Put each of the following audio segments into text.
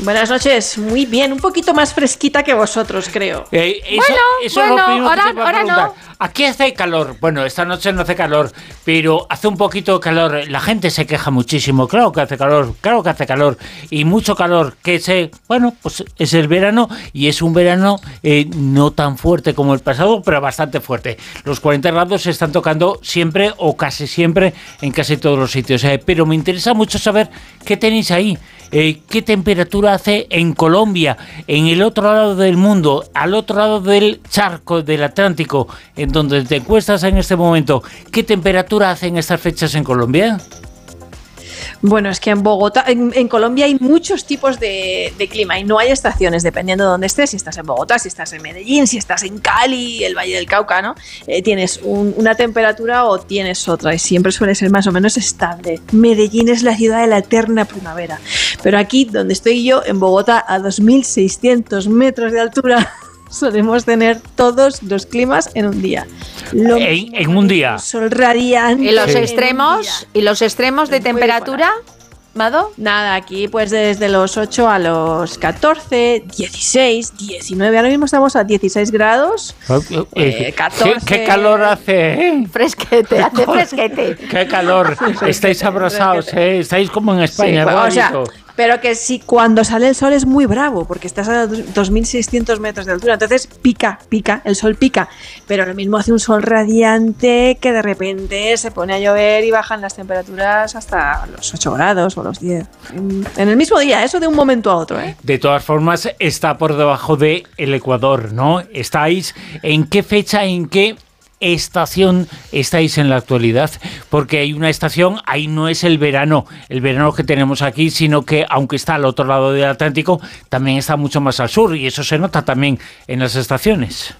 Buenas noches, muy bien, un poquito más fresquita que vosotros, creo. Eh, eso, Bueno, eso es lo bueno, que ahora- te no. Aquí hace calor. Bueno, esta noche no hace calor, pero hace un poquito de calor. La gente se queja muchísimo. Claro que hace calor, claro que hace calor. Y mucho calor. Que se, bueno, pues es el verano y es un verano eh, no tan fuerte como el pasado, pero bastante fuerte. Los 40 grados se están tocando siempre o casi siempre en casi todos los sitios. eh, pero me interesa mucho saber qué tenéis ahí. Eh, ¿Qué temperatura hace en Colombia, en el otro lado del mundo, al otro lado del charco del Atlántico, en donde te encuestas en este momento? ¿Qué temperatura hace en estas fechas en Colombia? Bueno, es que en Bogotá, en, Colombia hay muchos tipos de, clima y no hay estaciones, dependiendo de dónde estés, si estás en Bogotá, si estás en Medellín, si estás en Cali, el Valle del Cauca, ¿no? Eh, tienes un- una temperatura o tienes otra y siempre suele ser más o menos estable. Medellín es la ciudad de la eterna primavera, pero aquí donde estoy yo, en Bogotá, a 2.600 metros de altura, solemos tener todos los climas en un día. Lo En- en un día. Sol radiante. ¿Y los un extremos? ¿Y los extremos de Muy temperatura? ¿Mado? Nada, aquí pues desde los 8 a los 14, 16, 19. Ahora mismo estamos a 16 grados. Eh, Eh, 14. ¿Qué, qué calor hace? eh? Fresquete, hace fresquete. ¡Qué calor! Estáis abrazados, ¿eh? Estáis como en España, Sí, bueno, o sea. Pero que sí, cuando sale el sol es muy bravo, porque estás a dos- 2.600 metros de altura. Entonces pica, pica, el sol pica. Pero lo mismo hace un sol radiante que de repente se pone a llover y bajan las temperaturas hasta los 8 grados o los 10. En, en el mismo día, eso de un momento a otro, ¿eh? De todas formas, está por debajo del el Ecuador, ¿no? ¿Estáis en qué fecha, en qué estación estáis en la actualidad? Porque hay una estación, ahí no es el verano, el verano que tenemos aquí, sino que aunque está al otro lado del Atlántico, también está mucho más al sur y eso se nota también en las estaciones.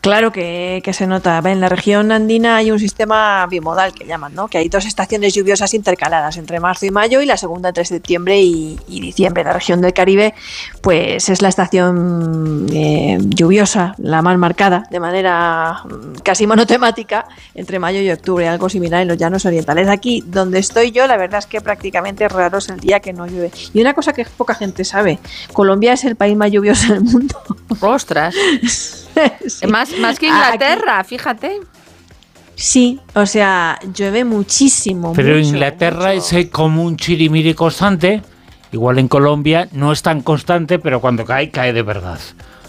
Claro que, que se nota. En la región andina hay un sistema bimodal que llaman, ¿no? Que hay dos estaciones lluviosas intercaladas entre marzo y mayo y la segunda entre septiembre y, y diciembre. La región del Caribe, pues es la estación eh, lluviosa, la más marcada, de manera mm, casi monotemática entre mayo y octubre, algo similar en los llanos orientales. Aquí donde estoy yo, la verdad es que prácticamente raro es el día que no llueve. Y una cosa que poca gente sabe, Colombia es el país más lluvioso del mundo. Ostras. Sí. Más, más que Aquí- Inglaterra, fíjate. Sí, o sea, llueve muchísimo. Pero mucho, Inglaterra mucho. es eh, como un chirimiri constante. Igual en Colombia no es tan constante, pero cuando cae, cae de verdad.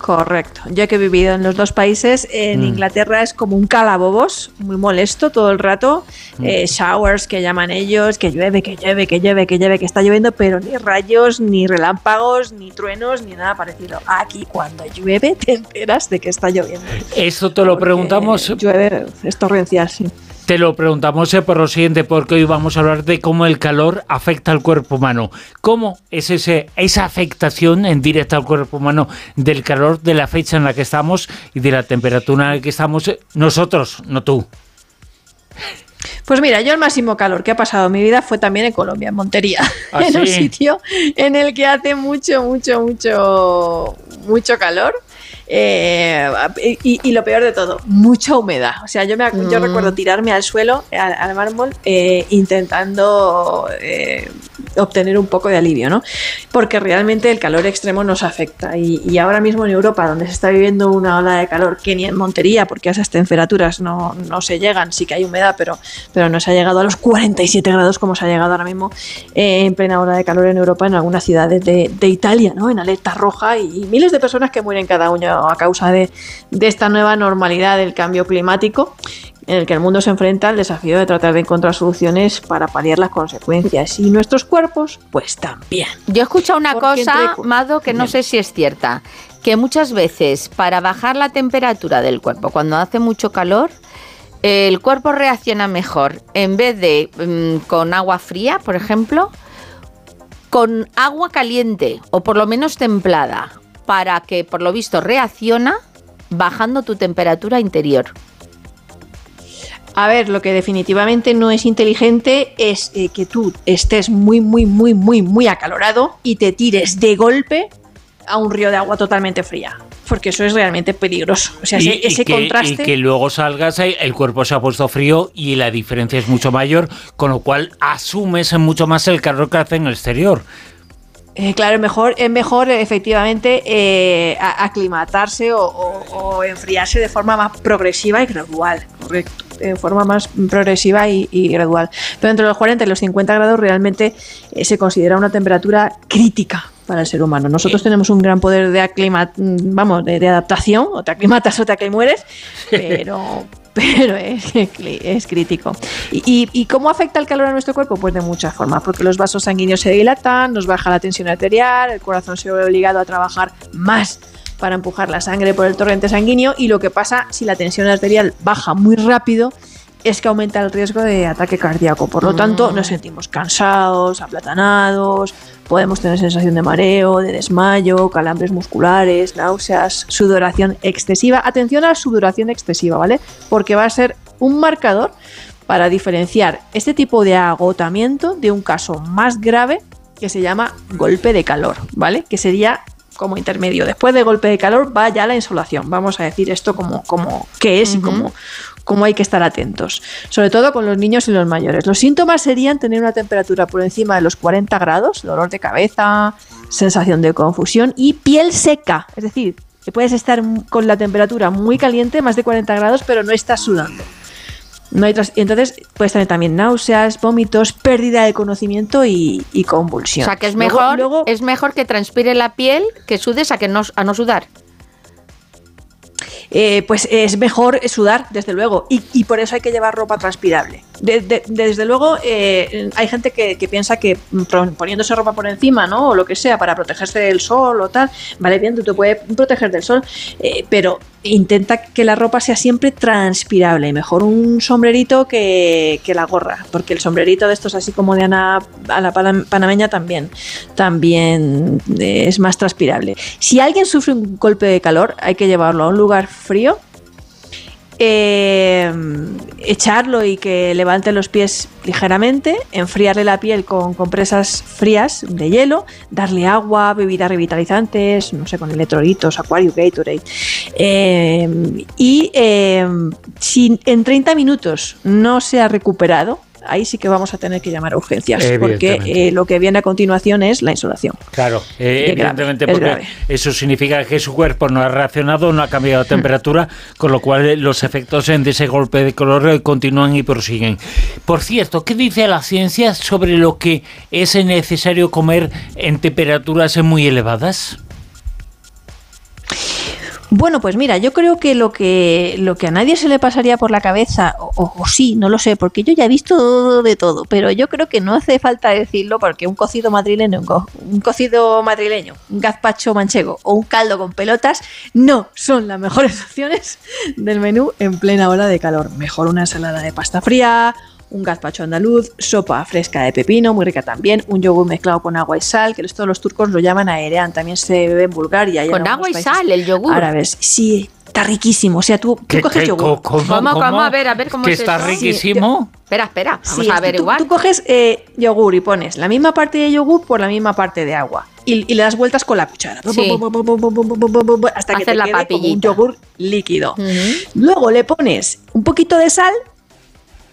Correcto. Yo que he vivido en los dos países, en Mm. Inglaterra es como un calabobos, muy molesto todo el rato. Mm. eh, showers que llaman ellos, que llueve, que llueve, que llueve, que llueve, que está lloviendo, pero ni rayos, ni relámpagos, ni truenos, ni nada parecido. Aquí cuando llueve te enteras de que está lloviendo. Esto te lo Porque preguntamos Llueve, es torrencial, sí. Te lo preguntamos eh, por lo siguiente, porque hoy vamos a hablar de cómo el calor afecta al cuerpo humano. ¿Cómo es ese, esa afectación en directa al cuerpo humano del calor, de la fecha en la que estamos y de la temperatura en la que estamos eh, nosotros, no tú? Pues mira, yo el máximo calor que ha pasado en mi vida fue también en Colombia, en Montería, ¿Ah, en un sitio en el que hace mucho, mucho, mucho, mucho calor. Eh, y, y lo peor de todo, mucha humedad. O sea, yo, me, yo Mm. recuerdo tirarme al suelo, al, al mármol, eh, intentando eh, obtener un poco de alivio, ¿no? Porque realmente el calor extremo nos afecta. Y, y ahora mismo en Europa, donde se está viviendo una ola de calor, que ni en Montería, porque a esas temperaturas no, no se llegan, sí que hay humedad, pero, pero no se ha llegado a los 47 grados como se ha llegado ahora mismo en plena ola de calor en Europa, en algunas ciudades de, de Italia, ¿no? En alerta roja y, miles de personas que mueren cada año a causa de, de esta nueva normalidad del cambio climático en el que el mundo se enfrenta al desafío de tratar de encontrar soluciones para paliar las consecuencias. Y nuestros cuerpos, pues también. Yo he escuchado una Porque cosa, entre- Mado, que no Bien. sé si es cierta, que muchas veces para bajar la temperatura del cuerpo cuando hace mucho calor, el cuerpo reacciona mejor en vez de mm, con agua fría, por ejemplo, con agua caliente o por lo menos templada, para que por lo visto reacciona bajando tu temperatura interior. A ver, lo que definitivamente no es inteligente es eh, que tú estés muy, muy, muy, muy, muy acalorado y te tires de golpe a un río de agua totalmente fría. Porque eso es realmente peligroso. O sea, Y- ese, y ese que, contraste. y que luego salgas, ahí, el cuerpo se ha puesto frío y la diferencia es mucho mayor, con lo cual asumes mucho más el calor que hace en el exterior. Eh, claro, es mejor, es mejor efectivamente eh, aclimatarse o, o- o enfriarse de forma más progresiva y gradual, correcto. De forma más progresiva y, y gradual. Pero entre los 40 y los 50 grados realmente eh, se considera una temperatura crítica para el ser humano. Nosotros tenemos un gran poder de aclima, mm, vamos, de, de adaptación, o te aclimatas o te aclimueres, pero, pero es, es crítico. ¿Y, y, cómo afecta el calor a nuestro cuerpo? Pues de muchas formas, porque los vasos sanguíneos se dilatan, nos baja la tensión arterial, el corazón se ve obligado a trabajar más para empujar la sangre por el torrente sanguíneo y lo que pasa si la tensión arterial baja muy rápido es que aumenta el riesgo de ataque cardíaco. Por lo tanto, nos sentimos cansados, aplatanados, podemos tener sensación de mareo, de desmayo, calambres musculares, náuseas, sudoración excesiva. Atención a la sudoración excesiva, ¿vale? Porque va a ser un marcador para diferenciar este tipo de agotamiento de un caso más grave que se llama golpe de calor, ¿vale? Que sería como intermedio. Después de golpe de calor va ya la insolación. Vamos a decir esto como, como qué es y cómo, cómo hay que estar atentos. Sobre todo con los niños y los mayores. Los síntomas serían tener una temperatura por encima de los 40 grados, dolor de cabeza, sensación de confusión y piel seca. Es decir, que puedes estar con la temperatura muy caliente, más de 40 grados, pero no estás sudando. No hay Entonces puedes tener también náuseas, vómitos, pérdida de conocimiento y, y O convulsión. sea que es Luego- mejor, luego- es mejor que transpire la piel que sudes a que no, a no sudar. Eh, pues es mejor sudar, desde luego, y, y por eso hay que llevar ropa transpirable. De- de- desde luego, eh, hay gente que, piensa que poniéndose ropa por encima, ¿no? O lo que sea, para protegerse del sol o tal, vale, bien, tú te puedes proteger del sol, eh, pero intenta que la ropa sea siempre transpirable. Mejor un sombrerito que, que la gorra, porque el sombrerito de estos, así como de Ana, a la pana- panameña, también, también eh, es más transpirable. Si alguien sufre un golpe de calor, hay que llevarlo a un lugar frío eh, echarlo y que levante los pies ligeramente, enfriarle la piel con compresas frías de hielo, darle agua, bebidas revitalizantes, no sé, con electrolitos, Aquarius, Gatorade. Eh, y eh, si en 30 minutos no se ha recuperado, ahí sí que vamos a tener que llamar a urgencias, porque eh, lo que viene a continuación es la insolación. Claro, eh, grave, evidentemente, es porque eso significa que su cuerpo no ha reaccionado, no ha cambiado la temperatura, con lo cual eh, los efectos de ese golpe de calor continúan y prosiguen. Por cierto, ¿qué dice la ciencia sobre lo que es necesario comer en temperaturas muy elevadas? Bueno, pues mira, yo creo que lo que lo que a nadie se le pasaría por la cabeza, o, sí, no lo sé, porque yo ya he visto de todo, pero yo creo que no hace falta decirlo porque un cocido madrileño, un, co- un cocido madrileño, un gazpacho manchego o un caldo con pelotas no son las mejores opciones del menú en plena ola de calor. Mejor una ensalada de pasta fría, un gazpacho andaluz, sopa fresca de pepino, muy rica también, un yogur mezclado con agua y sal, que esto los turcos lo llaman aerean, también se bebe en Bulgaria. Con agua y sal, el yogur. árabes. Sí, está riquísimo. O sea, tú, tú ¿Qué- coges qué- yogur. co- ¿Cómo, cómo? A ver, a ver cómo que es está eso. riquísimo. Espera, espera, vamos Sí, a ver tú, igual. tú coges eh, yogur y pones la misma parte de yogur por la misma parte de agua. Y, y le das vueltas con la cuchara. Sí. Hasta que te la quede como un yogur líquido. Ujú. Luego le pones un poquito de sal,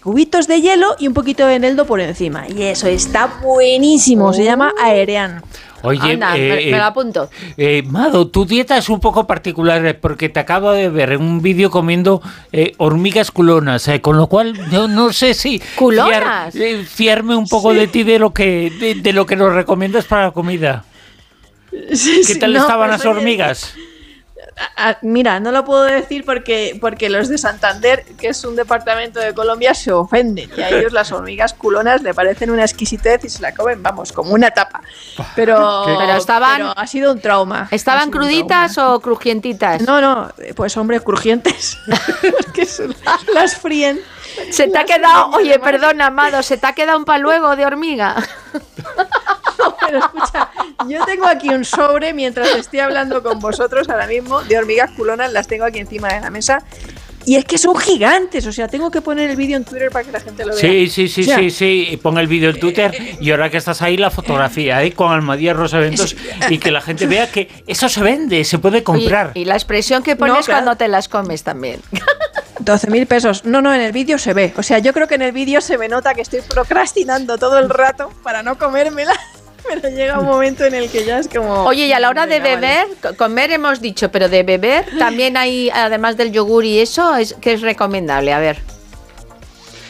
cubitos de hielo y un poquito de eneldo por encima. Y eso está buenísimo. Se llama aerean. Oye, Anda, eh, me, me eh, lo apunto. Eh, Mado, tu dieta es un poco particular eh, porque te acabo de ver en un vídeo comiendo eh, hormigas culonas, eh, con lo cual yo no sé si ¿Culonas? fiar- eh, fiarme un poco de ti de lo que de, de lo que nos recomiendas para la comida. ¿Qué tal estaban las hormigas? Mira, no lo puedo decir porque, porque los de Santander, que es un departamento de Colombia, se ofenden y a ellos las hormigas culonas le parecen una exquisitez y se la comen, vamos, como una tapa. Pero, Pero estaban- pero ha sido un trauma. ¿Estaban cruditas trauma. o crujientitas? No, no, pues hombre, crujientes. que son- las fríen. Se te ha quedado, oye, perdón, Amado, se te ha quedado un paluego de hormiga. Yo tengo aquí un sobre mientras estoy hablando con vosotros ahora mismo de hormigas culonas, las tengo aquí encima de la mesa. Y es que son gigantes, o sea, tengo que poner el vídeo en Twitter para que la gente lo vea. Sí, sí, sí, O sea, sí, sí. Pon el vídeo en Twitter y ahora que estás ahí, la fotografía ¿eh? con Almadía Rosaventos y que la gente vea que eso se vende, se puede comprar. Y, y la expresión que pones claro. cuando te las comes también. 12 mil pesos. No, no, en el vídeo se ve. O sea, yo creo que en el vídeo se me nota que estoy procrastinando todo el rato para no comérmela. Pero llega un momento en el que ya es como. Oye, y a la hora de beber, co- comer hemos dicho, pero de beber también hay, además del yogur y eso, es que es recomendable. A ver.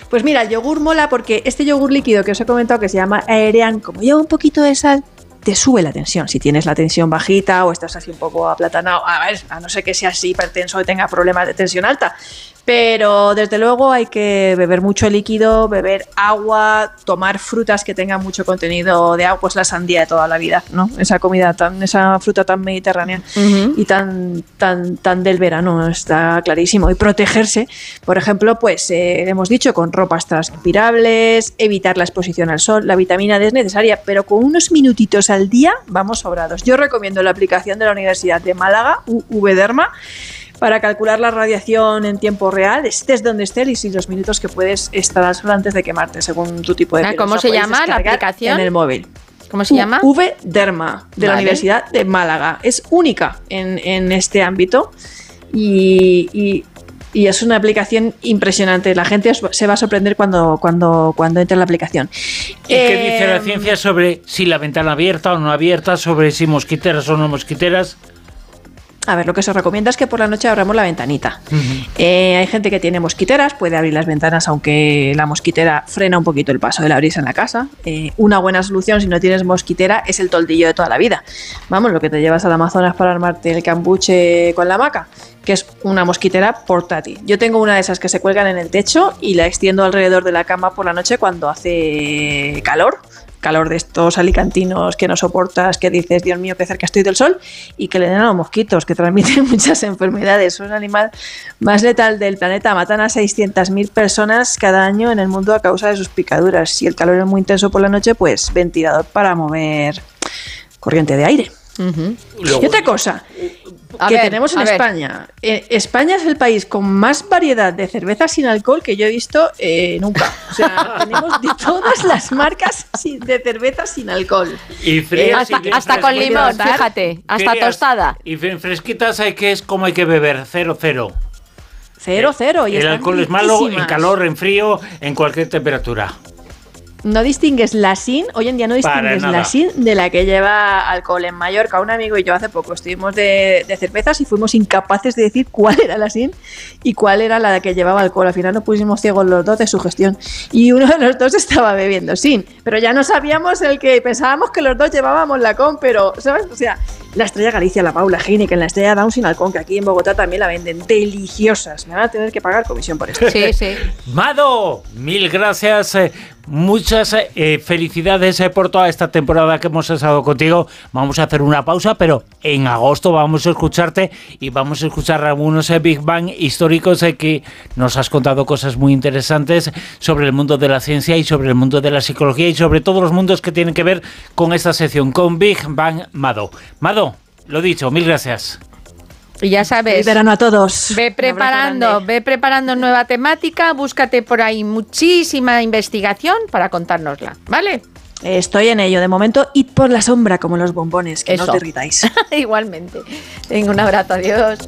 Pues mira, el yogur mola porque este yogur líquido que os he comentado que se llama Aerean, como lleva un poquito de sal, te sube la tensión. Si tienes la tensión bajita o estás así un poco aplatanado, a ver, a no ser que seas hipertenso y tenga problemas de tensión alta. Pero desde luego hay que beber mucho líquido, beber agua, tomar frutas que tengan mucho contenido de agua, pues la sandía de toda la vida, ¿no? Esa comida tan, esa fruta tan mediterránea y tan, tan, tan del verano, está clarísimo. Y protegerse, por ejemplo, pues eh, hemos dicho con ropas transpirables, evitar la exposición al sol, la vitamina D es necesaria, pero con unos minutitos al día vamos sobrados. Yo recomiendo la aplicación de la Universidad de Málaga, UVDerma, para calcular la radiación en tiempo real, estés donde estés y los minutos que puedes estar al sol antes de quemarte, según tu tipo de Ah, piel. ¿cómo se llama la aplicación? En el móvil. ¿Cómo se llama? V Derma, de la. Universidad de Málaga. Es única en, en este ámbito y, y- y es una aplicación impresionante. La gente os- se va a sorprender cuando, cuando, cuando entre en la aplicación. ¿Y qué dice la Eh, ciencia sobre si la ventana abierta o no abierta, sobre si mosquiteras o no mosquiteras? A ver, lo que se recomienda es que por la noche abramos la ventanita. Eh, hay gente que tiene mosquiteras, puede abrir las ventanas aunque la mosquitera frena un poquito el paso de la brisa en la casa. Eh, una buena solución si no tienes mosquitera es el toldillo de toda la vida. Vamos, lo que te llevas al Amazonas para armarte el cambuche con la hamaca, que es una mosquitera portátil. Yo tengo una de esas que se cuelgan en el techo y la extiendo alrededor de la cama por la noche cuando hace calor calor de estos alicantinos que no soportas, que dices, Dios mío, qué cerca estoy del sol, y que le den a los mosquitos, que transmiten muchas enfermedades. Son el animal más letal del planeta. Matan a 600.000 personas cada año en el mundo a causa de sus picaduras. Si el calor es muy intenso por la noche, pues ventilador para mover corriente de aire. Luego- y otra cosa A que ver, tenemos en. España. Eh, España es el país con más variedad de cervezas sin alcohol que yo he visto eh, nunca. O sea, tenemos de todas las marcas sin- de cervezas sin alcohol. Y frías Hasta, y hasta con limón, fíjate, hasta Frías tostada. Y fre- fresquitas hay que es como hay que beber, cero, cero. Cero, cero. Y el alcohol es malo en calor, en frío, en cualquier temperatura. No distingues la sin, hoy en día no distingues la sin de la que lleva alcohol. En Mallorca, un amigo y yo hace poco estuvimos de, de cervezas y fuimos incapaces de decir cuál era la sin y cuál era la que llevaba alcohol. Al final nos pusimos ciegos los dos de su gestión. Y uno de los dos estaba bebiendo sin, pero ya no sabíamos el que pensábamos que los dos llevábamos la con, pero, ¿sabes? O sea, la estrella Galicia, la Paula Heineken, la estrella Down sin alcohol, que aquí en Bogotá también la venden. Deliciosas. Me van a tener que pagar comisión por esto. Sí, sí. Mado, mil gracias. eh, muchas eh, felicidades eh, por toda esta temporada que hemos estado contigo. Vamos a hacer una pausa, pero en agosto vamos a escucharte y vamos a escuchar algunos eh, Big Bang históricos eh, que nos has contado cosas muy interesantes sobre el mundo de la ciencia y sobre el mundo de la psicología y sobre todos los mundos que tienen que ver con esta sección, con Big Bang Mado. Mado, lo dicho, mil gracias. Y ya sabes. Feliz verano a todos. Ve preparando, ve preparando nueva temática, búscate por ahí muchísima investigación para contárnosla, ¿vale? Estoy en ello. De momento, id por la sombra como los bombones, que no os derritáis. Igualmente. Venga, un abrazo, adiós.